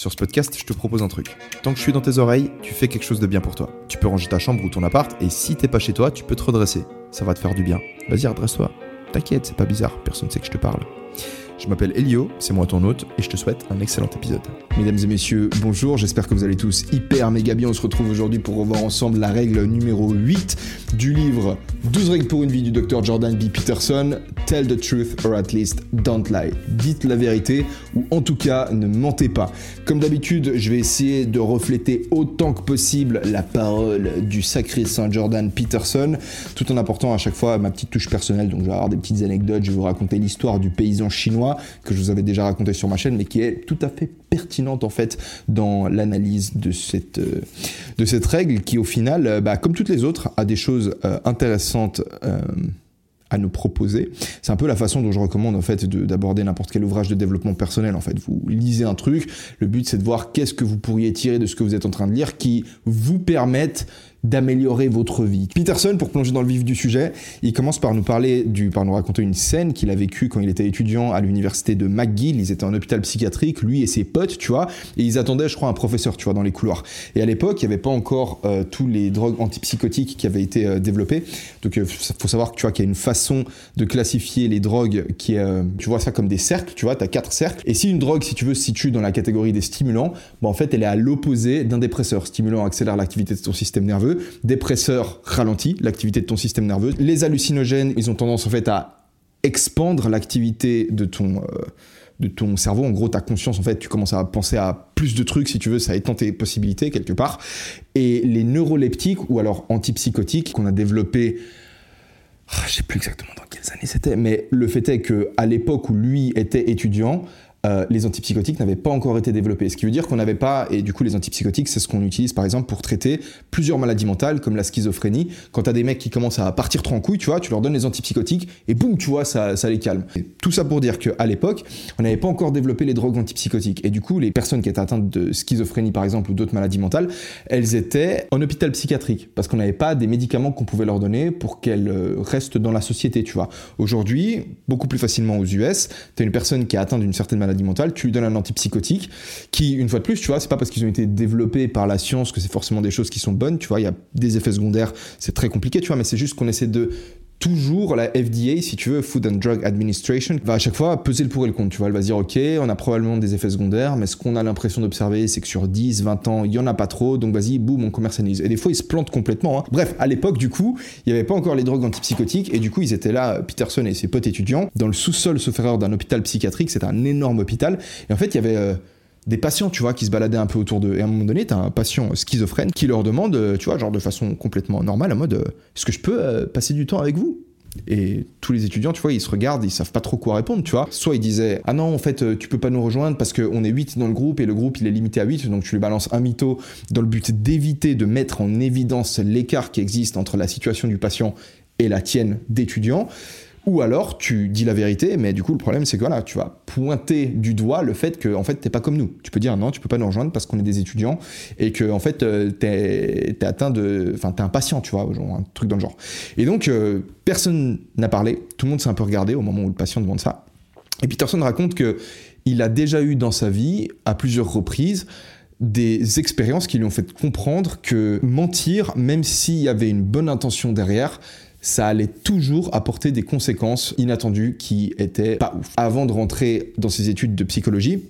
Sur ce podcast, je te propose un truc. Tant que je suis dans tes oreilles, tu fais quelque chose de bien pour toi. Tu peux ranger ta chambre ou ton appart, et si t'es pas chez toi, tu peux te redresser. Ça va te faire du bien. Vas-y, redresse-toi. T'inquiète, c'est pas bizarre, personne sait que je te parle. Je m'appelle Elio, c'est moi ton hôte, et je te souhaite un excellent épisode. Mesdames et messieurs, bonjour, j'espère que vous allez tous hyper méga bien. On se retrouve aujourd'hui pour revoir ensemble la règle numéro 8 du livre 12 règles pour une vie du docteur Jordan B. Peterson. Tell the truth or at least don't lie. Dites la vérité ou en tout cas ne mentez pas. Comme d'habitude, je vais essayer de refléter autant que possible la parole du sacré Saint Jordan Peterson, tout en apportant à chaque fois ma petite touche personnelle. Donc je vais avoir des petites anecdotes, je vais vous raconter l'histoire du paysan chinois que je vous avais déjà raconté sur ma chaîne, mais qui est tout à fait pertinente en fait dans l'analyse de cette, euh, de cette règle qui au final, euh, bah, comme toutes les autres, a des choses euh, intéressantes à nous proposer. C'est un peu la façon dont je recommande en fait de- d'aborder n'importe quel ouvrage de développement personnel. En fait, vous lisez un truc, le but c'est de voir qu'est-ce que vous pourriez tirer de ce que vous êtes en train de lire qui vous permette d'améliorer votre vie. Peterson, pour plonger dans le vif du sujet, il commence par nous parler du, par nous raconter une scène qu'il a vécue quand il était étudiant à l'université de McGill. Ils étaient en hôpital psychiatrique, lui et ses potes, tu vois, et ils attendaient, je crois, un professeur, tu vois, dans les couloirs. Et à l'époque, il n'y avait pas encore euh, tous les drogues antipsychotiques qui avaient été euh, développées. Donc, il faut savoir que tu vois qu'il y a une façon de classifier les drogues qui est, euh, tu vois ça comme des cercles, tu vois, tu as quatre cercles. Et si une drogue, si tu veux, se situe dans la catégorie des stimulants, bah, en fait, elle est à l'opposé d'un dépresseur. Stimulant accélère l'activité de ton système nerveux, dépresseur ralentit l'activité de ton système nerveux. Les hallucinogènes, ils ont tendance en fait à expandre l'activité de ton euh, de ton cerveau. En gros, ta conscience, en fait, tu commences à penser à plus de trucs, si tu veux, ça étend tes possibilités quelque part. Et les neuroleptiques, ou alors antipsychotiques, qu'on a développés ah, je sais plus exactement dans quelles années c'était, mais le fait est que à l'époque où lui était étudiant, euh, les antipsychotiques n'avaient pas encore été développés. Ce qui veut dire qu'on n'avait pas, et du coup les antipsychotiques, c'est ce qu'on utilise par exemple pour traiter plusieurs maladies mentales comme la schizophrénie. Quand t'as des mecs qui commencent à partir trop tu vois, tu leur donnes les antipsychotiques et boum, tu vois, ça, ça les calme. Tout ça pour dire qu'à l'époque, on n'avait pas encore développé les drogues antipsychotiques. Et du coup, les personnes qui étaient atteintes de schizophrénie par exemple ou d'autres maladies mentales, elles étaient en hôpital psychiatrique parce qu'on n'avait pas des médicaments qu'on pouvait leur donner pour qu'elles euh, restent dans la société, tu vois. Aujourd'hui, beaucoup plus facilement aux US, t'as une personne qui est atteinte d'une certaine maladie mentale, tu lui donnes un antipsychotique qui, une fois de plus, tu vois, c'est pas parce qu'ils ont été développés par la science que c'est forcément des choses qui sont bonnes, tu vois, il y a des effets secondaires, c'est très compliqué, tu vois, mais c'est juste qu'on essaie de toujours la FDA, si tu veux, Food and Drug Administration, va à chaque fois peser le pour et le contre. Tu vois, elle va dire, ok, on a probablement des effets secondaires, mais ce qu'on a l'impression d'observer, c'est que sur 10, 20 ans, il y en a pas trop, donc vas-y, boum, on commercialise. Et des fois, ils se plantent complètement. hein. Bref, à l'époque, du coup, il n'y avait pas encore les drogues antipsychotiques, et du coup, ils étaient là, Peterson et ses potes étudiants, dans le sous-sol, sauf erreur, d'un hôpital psychiatrique. C'était un énorme hôpital. Et en fait, il y avait. euh, des patients, tu vois, qui se baladaient un peu autour d'eux. Et à un moment donné, t'as un patient schizophrène qui leur demande, euh, tu vois, genre de façon complètement normale, en mode, euh, est-ce que je peux euh, passer du temps avec vous? Et tous les étudiants, tu vois, ils se regardent, ils savent pas trop quoi répondre, tu vois. Soit ils disaient Ah non, en fait, tu peux pas nous rejoindre parce qu'on est 8 dans le groupe et le groupe il est limité à 8, donc tu lui balances un mytho dans le but d'éviter de mettre en évidence l'écart qui existe entre la situation du patient et la tienne d'étudiant. Ou alors tu dis la vérité, mais du coup le problème c'est que voilà, tu vas pointer du doigt le fait que en fait t'es pas comme nous. Tu peux dire non, tu peux pas nous rejoindre parce qu'on est des étudiants et que en fait euh, t'es es atteint de, enfin t'es un patient, tu vois, genre un truc dans le genre. Et donc euh, personne n'a parlé, tout le monde s'est un peu regardé au moment où le patient demande ça. Et Peterson raconte que il a déjà eu dans sa vie à plusieurs reprises des expériences qui lui ont fait comprendre que mentir, même s'il y avait une bonne intention derrière, ça allait toujours apporter des conséquences inattendues qui étaient pas ouf. Avant de rentrer dans ses études de psychologie,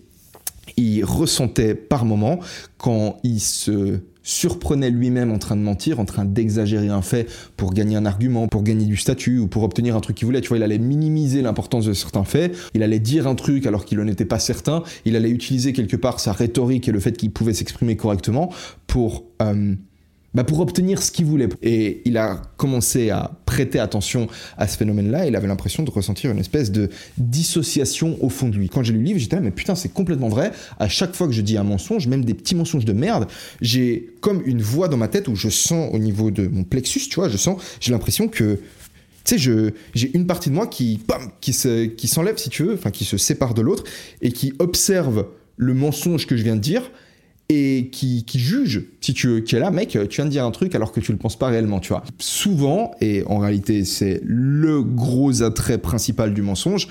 il ressentait par moments quand il se surprenait lui-même en train de mentir, en train d'exagérer un fait pour gagner un argument, pour gagner du statut ou pour obtenir un truc qu'il voulait. Tu vois, il allait minimiser l'importance de certains faits, il allait dire un truc alors qu'il n'en était pas certain, il allait utiliser quelque part sa rhétorique et le fait qu'il pouvait s'exprimer correctement pour euh, bah pour obtenir ce qu'il voulait. Et il a commencé à prêter attention à ce phénomène-là. Il avait l'impression de ressentir une espèce de dissociation au fond de lui. Quand j'ai lu le livre, j'étais là, mais putain, c'est complètement vrai. À chaque fois que je dis un mensonge, même des petits mensonges de merde, j'ai comme une voix dans ma tête où je sens au niveau de mon plexus, tu vois, je sens, j'ai l'impression que tu sais, j'ai une partie de moi qui, qui se, qui s'enlève, si tu veux, enfin, qui se sépare de l'autre et qui observe le mensonge que je viens de dire et qui, juge. Si tu qui est là mec tu viens de dire un truc alors que tu le penses pas réellement tu vois. Souvent et en réalité c'est le gros attrait principal du mensonge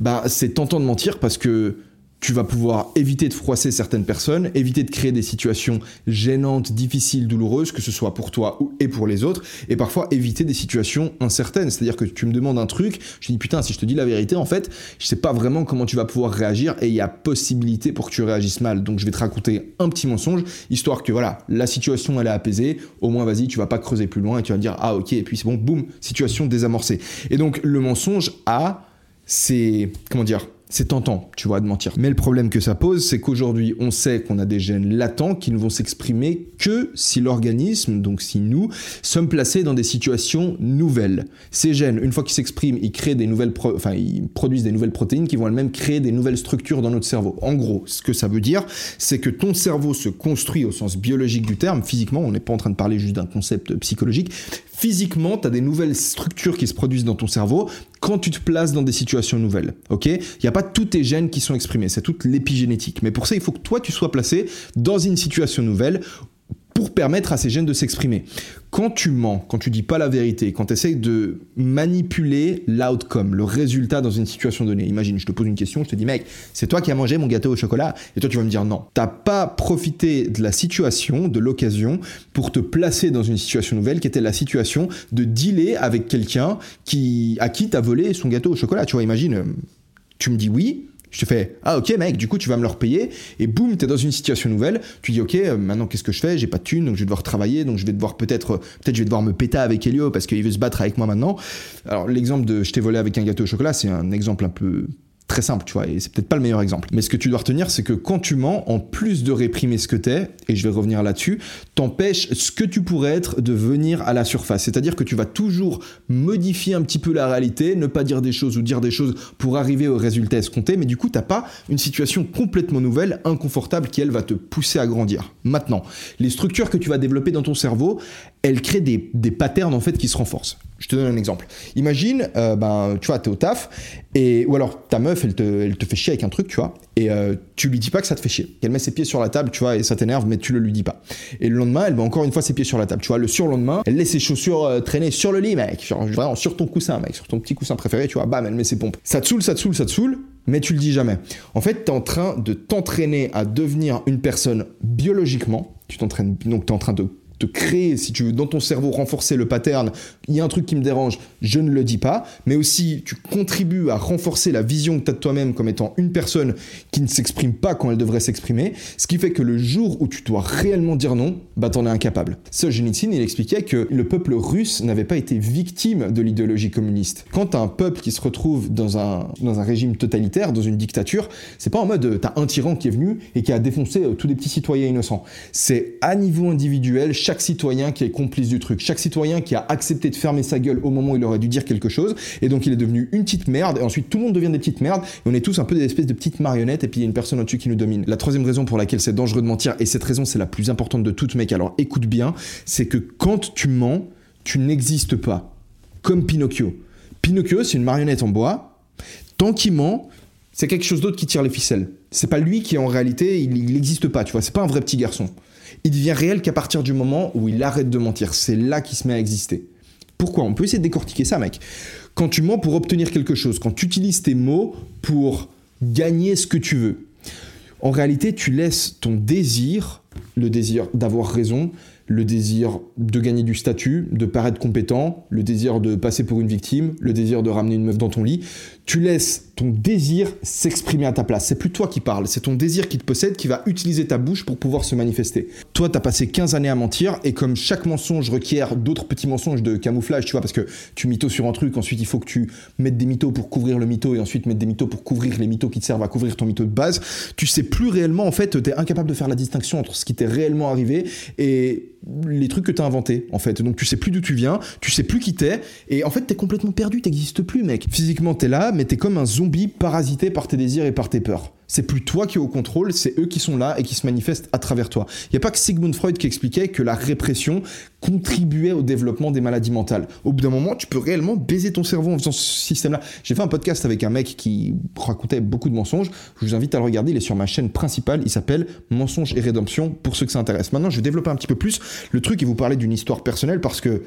bah c'est tentant de mentir parce que tu vas pouvoir éviter de froisser certaines personnes, éviter de créer des situations gênantes, difficiles, douloureuses, que ce soit pour toi et pour les autres, et parfois éviter des situations incertaines. C'est-à-dire que tu me demandes un truc, je dis putain, si je te dis la vérité, en fait, je sais pas vraiment comment tu vas pouvoir réagir, et il y a possibilité pour que tu réagisses mal. Donc je vais te raconter un petit mensonge, histoire que voilà, la situation elle est apaisée, au moins vas-y, tu vas pas creuser plus loin, et tu vas dire ah ok, et puis c'est bon, boum, situation désamorcée. Et donc le mensonge a, c'est, comment dire, c'est tentant, tu vois, de mentir. Mais le problème que ça pose, c'est qu'aujourd'hui, on sait qu'on a des gènes latents qui ne vont s'exprimer que si l'organisme, donc si nous, sommes placés dans des situations nouvelles. Ces gènes, une fois qu'ils s'expriment, ils créent ils produisent des nouvelles protéines qui vont elles-mêmes créer des nouvelles structures dans notre cerveau. En gros, ce que ça veut dire, c'est que ton cerveau se construit au sens biologique du terme, physiquement, on n'est pas en train de parler juste d'un concept psychologique, physiquement, tu as des nouvelles structures qui se produisent dans ton cerveau quand tu te places dans des situations nouvelles. Ok? Il n'y a pas tous tes gènes qui sont exprimés, c'est toute l'épigénétique. Mais pour ça, il faut que toi, tu sois placé dans une situation nouvelle pour permettre à ces gènes de s'exprimer. Quand tu mens, quand tu dis pas la vérité, quand tu essayes de manipuler l'outcome, le résultat dans une situation donnée, imagine, je te pose une question, je te dis, mec, c'est toi qui as mangé mon gâteau au chocolat, et toi tu vas me dire non. T'as pas profité de la situation, de l'occasion, pour te placer dans une situation nouvelle qui était la situation de dealer avec quelqu'un qui, à qui t'as volé son gâteau au chocolat. Tu vois, imagine, tu me dis oui, je te fais ah ok mec du coup tu vas me le repayer. Et boum t'es dans une situation nouvelle. Tu dis ok euh, maintenant qu'est-ce que je fais? J'ai pas de thune donc je vais devoir travailler. Donc je vais devoir peut-être peut-être je vais devoir me péter avec Elio parce qu'il veut se battre avec moi maintenant. Alors l'exemple de je t'ai volé avec un gâteau au chocolat c'est un exemple un peu très simple, tu vois, et c'est peut-être pas le meilleur exemple. Mais ce que tu dois retenir, c'est que quand tu mens, en plus de réprimer ce que t'es, et je vais revenir là-dessus, t'empêches ce que tu pourrais être de venir à la surface. C'est-à-dire que tu vas toujours modifier un petit peu la réalité, ne pas dire des choses ou dire des choses pour arriver au résultat escompté, mais du coup, t'as pas une situation complètement nouvelle, inconfortable, qui elle va te pousser à grandir. Maintenant, les structures que tu vas développer dans ton cerveau, elles créent des, des patterns en fait qui se renforcent. Je te donne un exemple. Imagine, euh, ben, tu vois, t'es au taf, et, ou alors ta meuf, elle te, elle te fait chier avec un truc, tu vois, et euh, tu lui dis pas que ça te fait chier. Elle met ses pieds sur la table, tu vois, et ça t'énerve, mais tu le lui dis pas. Et le lendemain, elle met encore une fois ses pieds sur la table, tu vois. Le surlendemain, elle laisse ses chaussures euh, traîner sur le lit, mec, vraiment sur ton coussin, mec, sur ton petit coussin préféré, tu vois, bam, elle met ses pompes. Ça te saoule, ça te saoule, ça te saoule, mais tu le dis jamais. En fait, tu es en train de t'entraîner à devenir une personne biologiquement. Tu t'entraînes, donc tu es en train de te créer, si tu veux, dans ton cerveau, renforcer le pattern, il y a un truc qui me dérange, je ne le dis pas, mais aussi tu contribues à renforcer la vision que tu as de toi-même comme étant une personne qui ne s'exprime pas quand elle devrait s'exprimer, ce qui fait que le jour où tu dois réellement dire non, bah t'en es incapable. Solzhenitsyn, il expliquait que le peuple russe n'avait pas été victime de l'idéologie communiste. Quand as un peuple qui se retrouve dans un, dans un régime totalitaire, dans une dictature, c'est pas en mode t'as un tyran qui est venu et qui a défoncé euh, tous les petits citoyens innocents. C'est à niveau individuel, chaque citoyen qui est complice du truc, chaque citoyen qui a accepté de fermer sa gueule au moment où il aurait dû dire quelque chose, et donc il est devenu une petite merde, et ensuite tout le monde devient des petites merdes, et on est tous un peu des espèces de petites marionnettes, et puis il y a une personne au-dessus qui nous domine. La troisième raison pour laquelle c'est dangereux de mentir, et cette raison c'est la plus importante de toutes, mec, alors écoute bien, c'est que quand tu mens, tu n'existes pas. Comme Pinocchio. Pinocchio, c'est une marionnette en bois. Tant qu'il ment, c'est quelque chose d'autre qui tire les ficelles. C'est pas lui qui en réalité, il n'existe pas, tu vois, c'est pas un vrai petit garçon il devient réel qu'à partir du moment où il arrête de mentir. C'est là qu'il se met à exister. Pourquoi On peut essayer de décortiquer ça, mec. Quand tu mens pour obtenir quelque chose, quand tu utilises tes mots pour gagner ce que tu veux, en réalité, tu laisses ton désir, le désir d'avoir raison, le désir de gagner du statut, de paraître compétent, le désir de passer pour une victime, le désir de ramener une meuf dans ton lit, tu laisses ton désir s'exprimer à ta place. C'est plus toi qui parles, c'est ton désir qui te possède qui va utiliser ta bouche pour pouvoir se manifester. Toi, tu as passé 15 années à mentir et comme chaque mensonge requiert d'autres petits mensonges de camouflage, tu vois, parce que tu mythos sur un truc, ensuite il faut que tu mettes des mythos pour couvrir le mytho et ensuite mettre des mythos pour couvrir les mythos qui te servent à couvrir ton mytho de base, tu sais plus réellement, en fait, tu es incapable de faire la distinction entre ce qui t'est réellement arrivé et les trucs que tu as inventés, en fait. Donc tu sais plus d'où tu viens, tu sais plus qui t'es, et en fait t'es complètement perdu, t'existes plus, mec. Physiquement t'es là, mais t'es comme un zombie parasité par tes désirs et par tes peurs. C'est plus toi qui es au contrôle, c'est eux qui sont là et qui se manifestent à travers toi. Il n'y a pas que Sigmund Freud qui expliquait que la répression contribuait au développement des maladies mentales. Au bout d'un moment, tu peux réellement baiser ton cerveau en faisant ce système-là. J'ai fait un podcast avec un mec qui racontait beaucoup de mensonges. Je vous invite à le regarder, il est sur ma chaîne principale. Il s'appelle Mensonges et Rédemption pour ceux que ça intéresse. Maintenant, je vais développer un petit peu plus le truc et vous parler d'une histoire personnelle parce que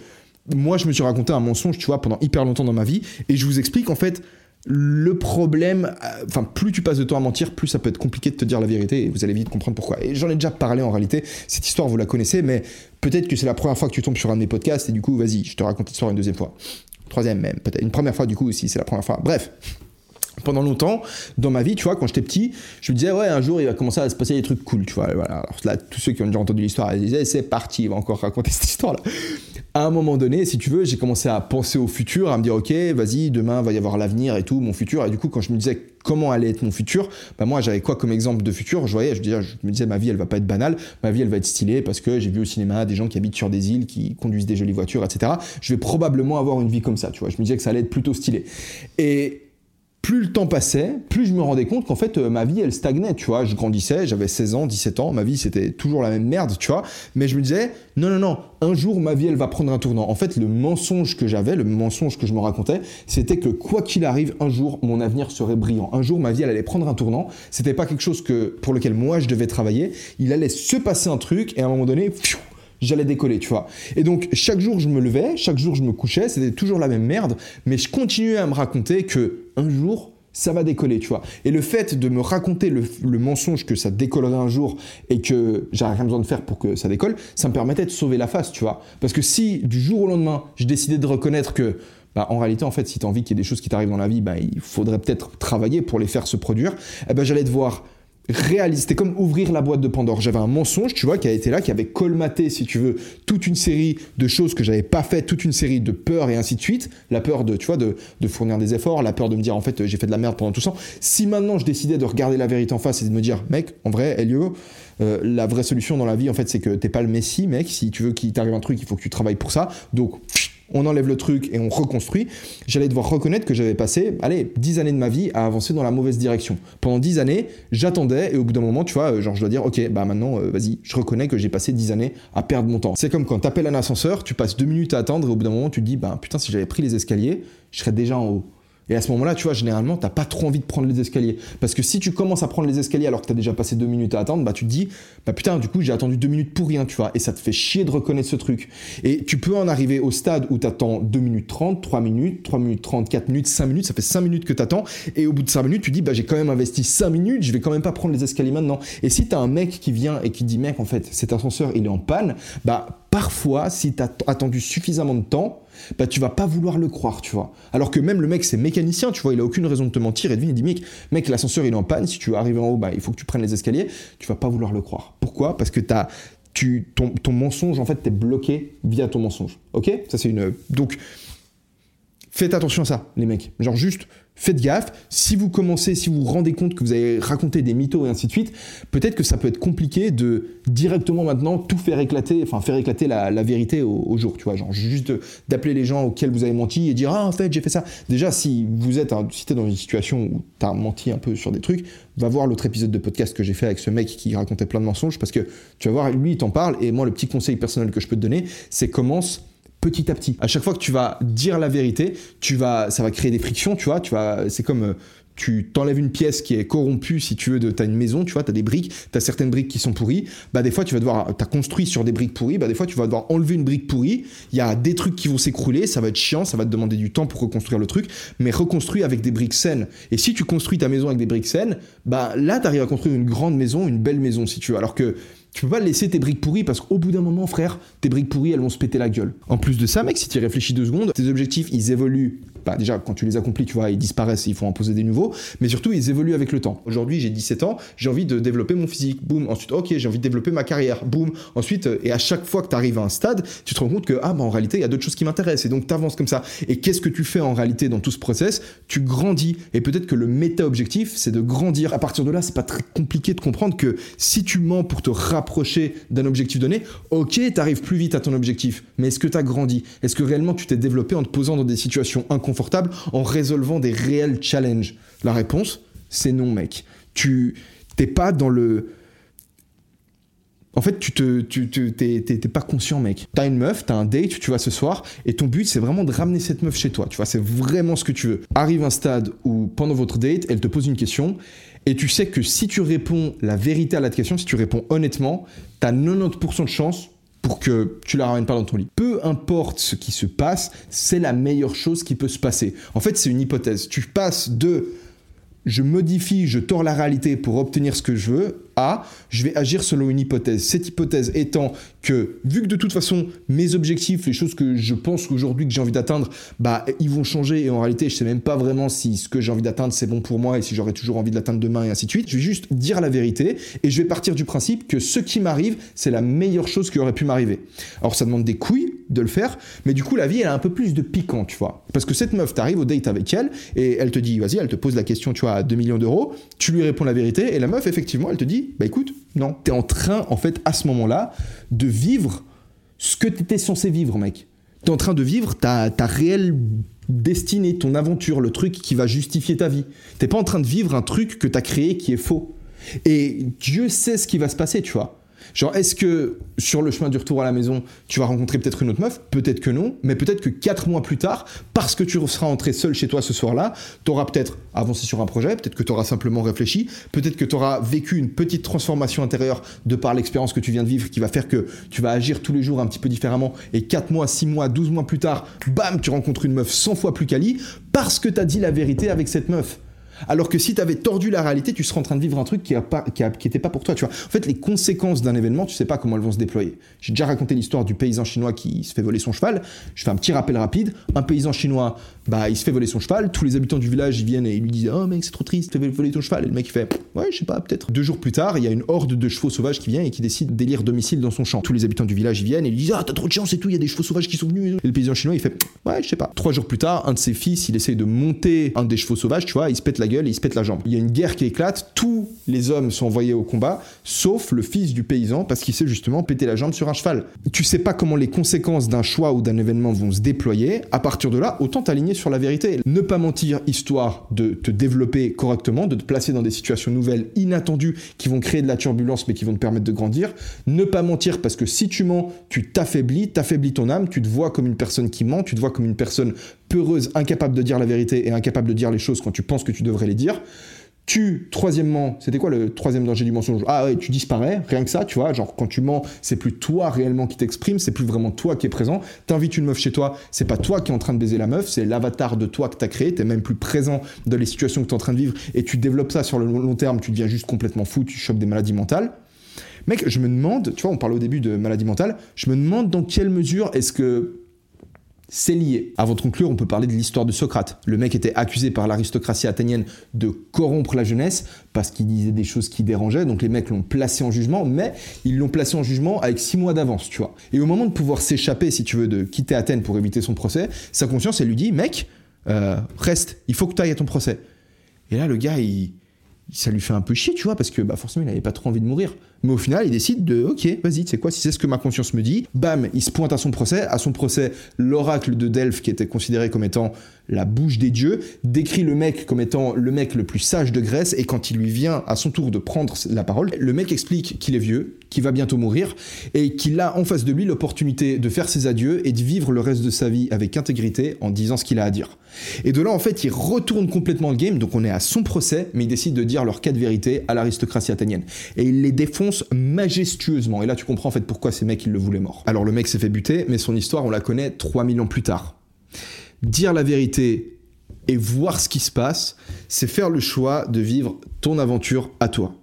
moi, je me suis raconté un mensonge, tu vois, pendant hyper longtemps dans ma vie et je vous explique en fait le problème, euh, enfin, plus tu passes de temps à mentir, plus ça peut être compliqué de te dire la vérité et vous allez vite comprendre pourquoi. Et j'en ai déjà parlé en réalité, cette histoire vous la connaissez, mais peut-être que c'est la première fois que tu tombes sur un de mes podcasts et du coup, vas-y, je te raconte l'histoire une deuxième fois. Troisième même, peut-être. Une première fois du coup aussi, c'est la première fois. Bref. Pendant longtemps, dans ma vie, tu vois, quand j'étais petit, je me disais, ouais, un jour, il va commencer à se passer des trucs cool, tu vois. Voilà. Alors là, tous ceux qui ont déjà entendu l'histoire, ils disaient, c'est parti, il va encore raconter cette histoire-là à un moment donné, si tu veux, j'ai commencé à penser au futur, à me dire, ok, vas-y, demain va y avoir l'avenir et tout, mon futur. Et du coup, quand je me disais comment allait être mon futur, bah moi, j'avais quoi comme exemple de futur? Je voyais, je, me disais, ma vie, elle va pas être banale, ma vie, elle va être stylée parce que j'ai vu au cinéma des gens qui habitent sur des îles, qui conduisent des jolies voitures, etc. Je vais probablement avoir une vie comme ça, tu vois. Je me disais que ça allait être plutôt stylé. Et plus le temps passait, plus je me rendais compte qu'en fait, euh, ma vie, elle stagnait, tu vois. Je grandissais, j'avais 16 ans, 17 ans, ma vie, c'était toujours la même merde, tu vois. Mais je me disais, non, non, non, un jour, ma vie, elle va prendre un tournant. En fait, le mensonge que j'avais, le mensonge que je me racontais, c'était que quoi qu'il arrive, un jour, mon avenir serait brillant. Un jour, ma vie, elle allait prendre un tournant. C'était pas quelque chose que, pour lequel moi, je devais travailler. Il allait se passer un truc, et à un moment donné, j'allais décoller, tu vois. Et donc, chaque jour, je me levais, chaque jour, je me couchais, c'était toujours la même merde, mais je continuais à me raconter que un jour, ça va décoller, tu vois. Et le fait de me raconter le, mensonge que ça décollerait un jour et que j'aurais rien besoin de faire pour que ça décolle, ça me permettait de sauver la face, tu vois. Parce que si du jour au lendemain, je décidais de reconnaître que bah, en réalité, en fait, si tu as envie qu'il y ait des choses qui t'arrivent dans la vie, bah, il faudrait peut-être travailler pour les faire se produire. Eh ben, j'allais devoir réaliser. C'était comme ouvrir la boîte de Pandore. J'avais un mensonge, tu vois, qui a été là, qui avait colmaté, si tu veux, toute une série de choses que j'avais pas fait, toute une série de peurs et ainsi de suite. La peur de, tu vois, de, fournir des efforts, la peur de me dire, en fait, j'ai fait de la merde pendant tout ça. Si maintenant je décidais de regarder la vérité en face et de me dire, mec, en vrai, Elio, euh, la vraie solution dans la vie, en fait, c'est que t'es pas le messie, mec. Si tu veux qu'il t'arrive un truc, il faut que tu travailles pour ça. Donc, on enlève le truc et on reconstruit, j'allais devoir reconnaître que j'avais passé, allez, 10 années de ma vie à avancer dans la mauvaise direction. Pendant 10 années, j'attendais et au bout d'un moment, tu vois, euh, genre je dois dire, ok, bah maintenant, euh, vas-y, je reconnais que j'ai passé 10 années à perdre mon temps. C'est comme quand t'appelles un ascenseur, tu passes 2 minutes à attendre et au bout d'un moment, tu te dis, bah putain, si j'avais pris les escaliers, je serais déjà en haut. Et à ce moment-là, tu vois, généralement, t'as pas trop envie de prendre les escaliers. Parce que si tu commences à prendre les escaliers alors que t'as déjà passé deux minutes à attendre, bah tu te dis, bah putain, du coup, j'ai attendu deux minutes pour rien, tu vois. Et ça te fait chier de reconnaître ce truc. Et tu peux en arriver au stade où t'attends 2 minutes 30, 3 minutes, 3 minutes 30, 4 minutes, 5 minutes, ça fait 5 minutes que t'attends. Et au bout de 5 minutes, tu dis, bah j'ai quand même investi 5 minutes, je vais quand même pas prendre les escaliers maintenant. Et si t'as un mec qui vient et qui dit, mec, en fait, cet ascenseur, il est en panne, bah parfois, si t'as attendu suffisamment de temps, bah tu vas pas vouloir le croire, tu vois. Alors que même le mec, c'est mécanicien, tu vois, il a aucune raison de te mentir et il dit, mec, mec, l'ascenseur il est en panne, si tu veux arriver en haut, bah il faut que tu prennes les escaliers, tu vas pas vouloir le croire. Pourquoi? Parce que t'as, tu, ton, ton mensonge, en fait, t'es bloqué via ton mensonge. Ok? Ça c'est une. Donc, faites attention à ça, les mecs. Genre juste, Faites gaffe, si vous commencez, si vous vous rendez compte que vous avez raconté des mythos et ainsi de suite, peut-être que ça peut être compliqué de directement maintenant tout faire éclater, enfin faire éclater la, vérité au, jour, tu vois, genre juste d'appeler les gens auxquels vous avez menti et dire ah en fait j'ai fait ça. Déjà si vous êtes, si dans une situation où tu as menti un peu sur des trucs, va voir l'autre épisode de podcast que j'ai fait avec ce mec qui racontait plein de mensonges parce que tu vas voir lui il t'en parle et moi le petit conseil personnel que je peux te donner c'est commence petit à petit. À chaque fois que tu vas dire la vérité, tu vas, ça va créer des frictions, tu vois. Tu vas, c'est comme euh, tu t'enlèves une pièce qui est corrompue, si tu veux, de, t'as une maison, tu vois, t'as des briques, t'as certaines briques qui sont pourries, bah des fois tu vas devoir, t'as construit sur des briques pourries, bah des fois tu vas devoir enlever une brique pourrie, il y a des trucs qui vont s'écrouler, ça va être chiant, ça va te demander du temps pour reconstruire le truc, mais reconstruis avec des briques saines. Et si tu construis ta maison avec des briques saines, bah là t'arrives à construire une grande maison, une belle maison si tu veux, alors que Tu peux pas laisser tes briques pourries parce qu'au bout d'un moment, frère, tes briques pourries, elles vont se péter la gueule. En plus de ça, mec, si tu réfléchis deux secondes, tes objectifs, ils évoluent. Bah, déjà, quand tu les accomplis, tu vois, ils disparaissent, il faut en poser des nouveaux. Mais surtout, ils évoluent avec le temps. Aujourd'hui, j'ai 17 ans, j'ai envie de développer mon physique. Boum. Ensuite, ok, j'ai envie de développer ma carrière. Boum. Ensuite, euh, et à chaque fois que tu arrives à un stade, tu te rends compte que, ah, bah, en réalité, il y a d'autres choses qui m'intéressent. Et donc, tu avances comme ça. Et qu'est-ce que tu fais en réalité dans tout ce process? Tu grandis. Et peut-être que le méta-objectif, c'est de grandir. À partir de là, c'est pas très compliqué de comprendre que si tu mens pour te rapprocher d'un objectif donné, ok, tu arrives plus vite à ton objectif. Mais est-ce que tu as grandi? Est-ce que réellement tu t'es développé en te posant dans des situations inconfortables, en résolvant des réels challenges? La réponse, c'est non, mec. Tu t'es pas dans le en fait, tu te, tu, t'es, pas conscient, mec. T'as une meuf, t'as un date, tu vas ce soir, et ton but, c'est vraiment de ramener cette meuf chez toi. Tu vois, c'est vraiment ce que tu veux. Arrive un stade où, pendant votre date, elle te pose une question, et tu sais que si tu réponds la vérité à la question, si tu réponds honnêtement, t'as 90% de chance pour que tu la ramènes pas dans ton lit. Peu importe ce qui se passe, c'est la meilleure chose qui peut se passer. En fait, c'est une hypothèse. Tu passes de je modifie, je tords la réalité pour obtenir ce que je veux, à je vais agir selon une hypothèse. Cette hypothèse étant que, vu que de toute façon, mes objectifs, les choses que je pense aujourd'hui que j'ai envie d'atteindre, bah, ils vont changer et en réalité, je sais même pas vraiment si ce que j'ai envie d'atteindre, c'est bon pour moi et si j'aurai toujours envie de l'atteindre demain et ainsi de suite. Je vais juste dire la vérité et je vais partir du principe que ce qui m'arrive, c'est la meilleure chose qui aurait pu m'arriver. Alors, ça demande des couilles, de le faire. Mais du coup, la vie, elle a un peu plus de piquant, tu vois. Parce que cette meuf, t'arrives au date avec elle et elle te dit, vas-y, elle te pose la question, tu vois, à 2 millions d'euros. Tu lui réponds la vérité et la meuf, effectivement, elle te dit, bah écoute, non. T'es en train, en fait, à ce moment-là, de vivre ce que t'étais censé vivre, mec. T'es en train de vivre ta, ta réelle destinée, ton aventure, le truc qui va justifier ta vie. T'es pas en train de vivre un truc que t'as créé qui est faux. Et Dieu sait ce qui va se passer, tu vois. Genre, est-ce que sur le chemin du retour à la maison, tu vas rencontrer peut-être une autre meuf? Peut-être que non, mais peut-être que quatre mois plus tard, parce que tu seras entré seul chez toi ce soir-là, tu auras peut-être avancé sur un projet, peut-être que tu auras simplement réfléchi, peut-être que tu auras vécu une petite transformation intérieure de par l'expérience que tu viens de vivre qui va faire que tu vas agir tous les jours un petit peu différemment et quatre mois, six mois, 12 mois plus tard, bam, tu rencontres une meuf 100 fois plus quali parce que tu as dit la vérité avec cette meuf. Alors que si tu avais tordu la réalité, tu serais en train de vivre un truc qui n'était pas, pour toi. Tu vois. En fait, les conséquences d'un événement, tu sais pas comment elles vont se déployer. J'ai déjà raconté l'histoire du paysan chinois qui se fait voler son cheval. Je fais un petit rappel rapide. Un paysan chinois, bah, il se fait voler son cheval. Tous les habitants du village, ils viennent et ils lui disent Oh mec, c'est trop triste, tu fais voler ton cheval. Et le mec, il fait Ouais, je sais pas, peut-être. Deux jours plus tard, il y a une horde de chevaux sauvages qui vient et qui décide d'élire domicile dans son champ. Tous les habitants du village, ils viennent et ils disent Ah, t'as trop de chance et tout, il y a des chevaux sauvages qui sont venus. Et le paysan chinois, il fait Ouais, je sais pas. Trois jours plus tard, un de ses fils, il essaye de monter un des chevaux sauvages, tu vois, il se pète la gueule et il se pète la jambe. Il y a une guerre qui éclate, tous les hommes sont envoyés au combat, sauf le fils du paysan parce qu'il sait justement péter la jambe sur un cheval. Tu sais pas comment les conséquences d'un choix ou d'un événement vont se déployer. À partir de là, autant t'aligner sur la vérité ne pas mentir histoire de te développer correctement, de te placer dans des situations nouvelles, inattendues, qui vont créer de la turbulence mais qui vont te permettre de grandir. Ne pas mentir parce que si tu mens, tu t'affaiblis, t'affaiblis ton âme, tu te vois comme une personne qui ment, tu te vois comme une personne peureuse, incapable de dire la vérité et incapable de dire les choses quand tu penses que tu devrais les dire. Tu, troisièmement, c'était quoi le troisième danger du mensonge? Ah ouais, tu disparais, rien que ça, tu vois, genre quand tu mens, c'est plus toi réellement qui t'exprime, c'est plus vraiment toi qui est présent. T'invites une meuf chez toi, c'est pas toi qui es en train de baiser la meuf, c'est l'avatar de toi que t'as créé, t'es même plus présent dans les situations que t'es en train de vivre et tu développes ça sur le long terme, tu deviens juste complètement fou, tu chopes des maladies mentales. Mec, je me demande, tu vois, on parlait au début de maladies mentales, je me demande dans quelle mesure est-ce que c'est lié. Avant de conclure, on peut parler de l'histoire de Socrate. Le mec était accusé par l'aristocratie athénienne de corrompre la jeunesse parce qu'il disait des choses qui dérangeaient, donc les mecs l'ont placé en jugement, mais ils l'ont placé en jugement avec six mois d'avance, tu vois. Et au moment de pouvoir s'échapper, si tu veux, de quitter Athènes pour éviter son procès, sa conscience, elle lui dit, mec, euh, reste, il faut que tu ailles à ton procès. Et là, le gars, ça lui fait un peu chier, tu vois, parce que bah, forcément, il n'avait pas trop envie de mourir. Mais au final, il décide de, ok, vas-y, sais quoi, si c'est ce que ma conscience me dit, bam, il se pointe à son procès. À son procès, l'oracle de Delphes, qui était considéré comme étant la bouche des dieux, décrit le mec comme étant le mec le plus sage de Grèce, et quand il lui vient à son tour de prendre la parole, le mec explique qu'il est vieux, qu'il va bientôt mourir, et qu'il a en face de lui l'opportunité de faire ses adieux et de vivre le reste de sa vie avec intégrité en disant ce qu'il a à dire. Et de là, en fait, il retourne complètement le game, donc on est à son procès, mais il décide de dire leur cas de vérité à l'aristocratie athénienne. Et il les défonce majestueusement. Et là, tu comprends en fait pourquoi ces mecs, ils le voulaient mort. Alors le mec s'est fait buter, mais son histoire, on la connaît 3000 ans plus tard dire la vérité et voir ce qui se passe, c'est faire le choix de vivre ton aventure à toi.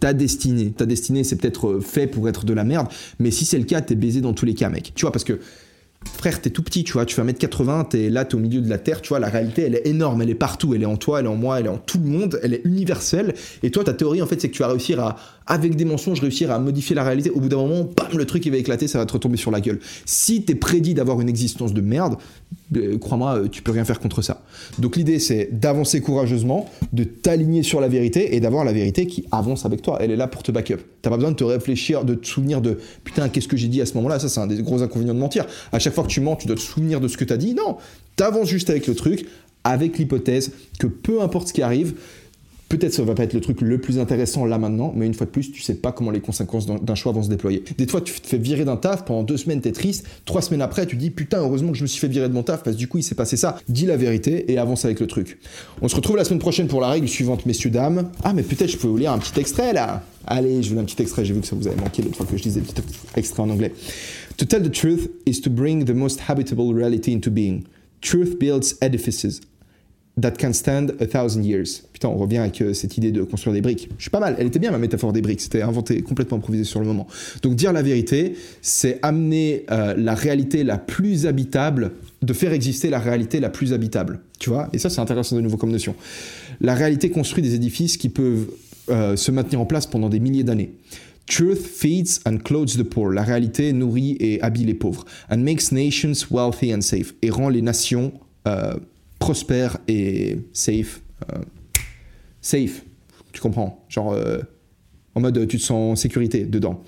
ta destinée. Ta destinée, c'est peut-être euh, fait pour être de la merde, mais si c'est le cas, t'es baisé dans tous les cas, mec. Tu vois, parce que frère, t'es tout petit, tu vois, tu fais 1m80, t'es là, t'es au milieu de la Terre, tu vois, la réalité, elle est énorme, elle est partout, elle est en toi, elle est en moi, elle est en tout le monde, elle est universelle, et toi, ta théorie, en fait, c'est que tu vas réussir à, avec des mensonges, réussir à modifier la réalité, au bout d'un moment, bam, le truc, il va éclater, ça va te retomber sur la gueule. Si t'es prédit d'avoir une existence de merde, euh, crois-moi, euh, tu peux rien faire contre ça. Donc l'idée, c'est d'avancer courageusement, de t'aligner sur la vérité, et d'avoir la vérité qui avance avec toi, elle est là pour te back up. T'as pas besoin de te réfléchir, de te souvenir de, putain, qu'est-ce que j'ai dit à ce moment-là, ça, c'est un des gros inconvénients de mentir. À chaque fois que tu dois te souvenir de ce que tu as dit. Non, t'avances juste avec le truc, avec l'hypothèse que peu importe ce qui arrive, peut-être ça va pas être le truc le plus intéressant là maintenant, mais une fois de plus, tu sais pas comment les conséquences d'un choix vont se déployer. Des fois, tu te fais virer d'un taf, pendant deux semaines, t'es triste, trois semaines après, tu dis putain, heureusement que je me suis fait virer de mon taf, parce que du coup, il s'est passé ça. Dis la vérité et avance avec le truc. On se retrouve la semaine prochaine pour la règle suivante, messieurs, dames. Ah, mais peut-être je peux vous lire un petit extrait là. Allez, je vous lis un petit extrait, j'ai vu que ça vous avait manqué l'autre fois que je disais petit extrait en anglais. To tell the truth is to bring the most habitable reality into being. Truth builds edifices that can stand a thousand years. Putain, on revient avec euh, cette idée de construire des briques. Je suis pas mal. Elle était bien ma métaphore des briques. C'était inventé, complètement improvisé sur le moment. Donc dire la vérité, c'est amener euh, la réalité la plus habitable, de faire exister la réalité la plus habitable. Tu vois? Et ça, c'est intéressant de nouveau comme notion. La réalité construit des édifices qui peuvent euh, se maintenir en place pendant des milliers d'années. Truth feeds and clothes the poor. La réalité nourrit et habille les pauvres. And makes nations wealthy and safe. Et rend les nations euh, prospères et safe. Euh, safe, tu comprends? Genre, euh, en mode, tu te sens en sécurité dedans.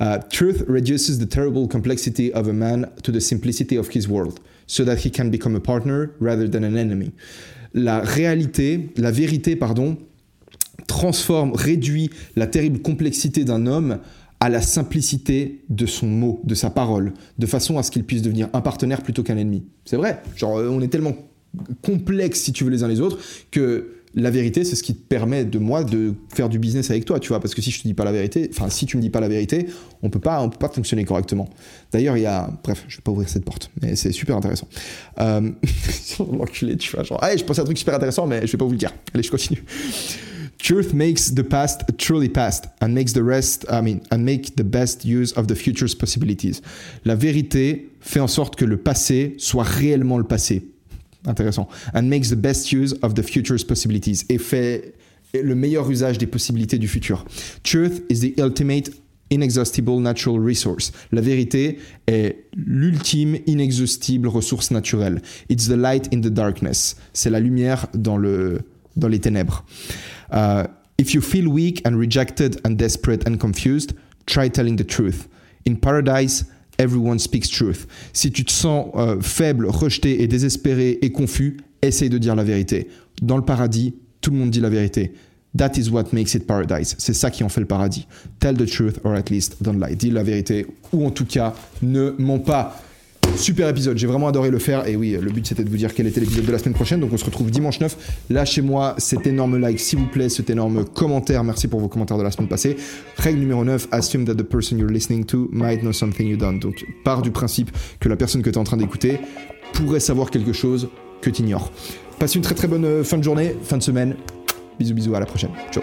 Uh, truth reduces the terrible complexity of a man to the simplicity of his world, so that he can become a partner rather than an enemy. La réalité, la vérité, pardon, transforme, réduit la terrible complexité d'un homme à la simplicité de son mot, de sa parole, de façon à ce qu'il puisse devenir un partenaire plutôt qu'un ennemi. C'est vrai, genre on est tellement complexe si tu veux les uns les autres que la vérité c'est ce qui te permet de moi de faire du business avec toi, tu vois, parce que si je te dis pas la vérité, enfin si tu me dis pas la vérité, on peut pas on peut pas fonctionner correctement. D'ailleurs, il y a bref, je vais pas ouvrir cette porte, mais c'est super intéressant. Euh... tu vois, genre, je pense à un truc super intéressant mais je vais pas vous le dire. Allez, je continue. Truth makes the past truly past and makes the rest, I mean, and make the best use of the future's possibilities. La vérité fait en sorte que le passé soit réellement le passé. Intéressant. And makes the best use of the future's possibilities. Et fait le meilleur usage des possibilités du futur. Truth is the ultimate inexhaustible natural resource. La vérité est l'ultime inexhaustible ressource naturelle. It's the light in the darkness. C'est la lumière dans, le, dans les ténèbres. Uh, if you feel weak and rejected and desperate and confused, try telling the truth. In paradise, everyone speaks truth. Si tu te sens euh, faible, rejeté et désespéré et confus, essaye de dire la vérité. Dans le paradis, tout le monde dit la vérité. That is what makes it paradise. C'est ça qui en fait le paradis. Tell the truth or at least don't lie. Dis la vérité ou en tout cas ne mens pas. Super épisode, j'ai vraiment adoré le faire. Et oui, le but c'était de vous dire quel était l'épisode de la semaine prochaine. Donc on se retrouve dimanche 9. Lâchez-moi cet énorme like s'il vous plaît, cet énorme commentaire. Merci pour vos commentaires de la semaine passée. Règle numéro 9, assume that the person you're listening to might know something you don't. Donc part du principe que la personne que tu es en train d'écouter pourrait savoir quelque chose que tu ignores. Passe une très très bonne euh, fin de journée, fin de semaine. Bisous bisous, à la prochaine. Ciao.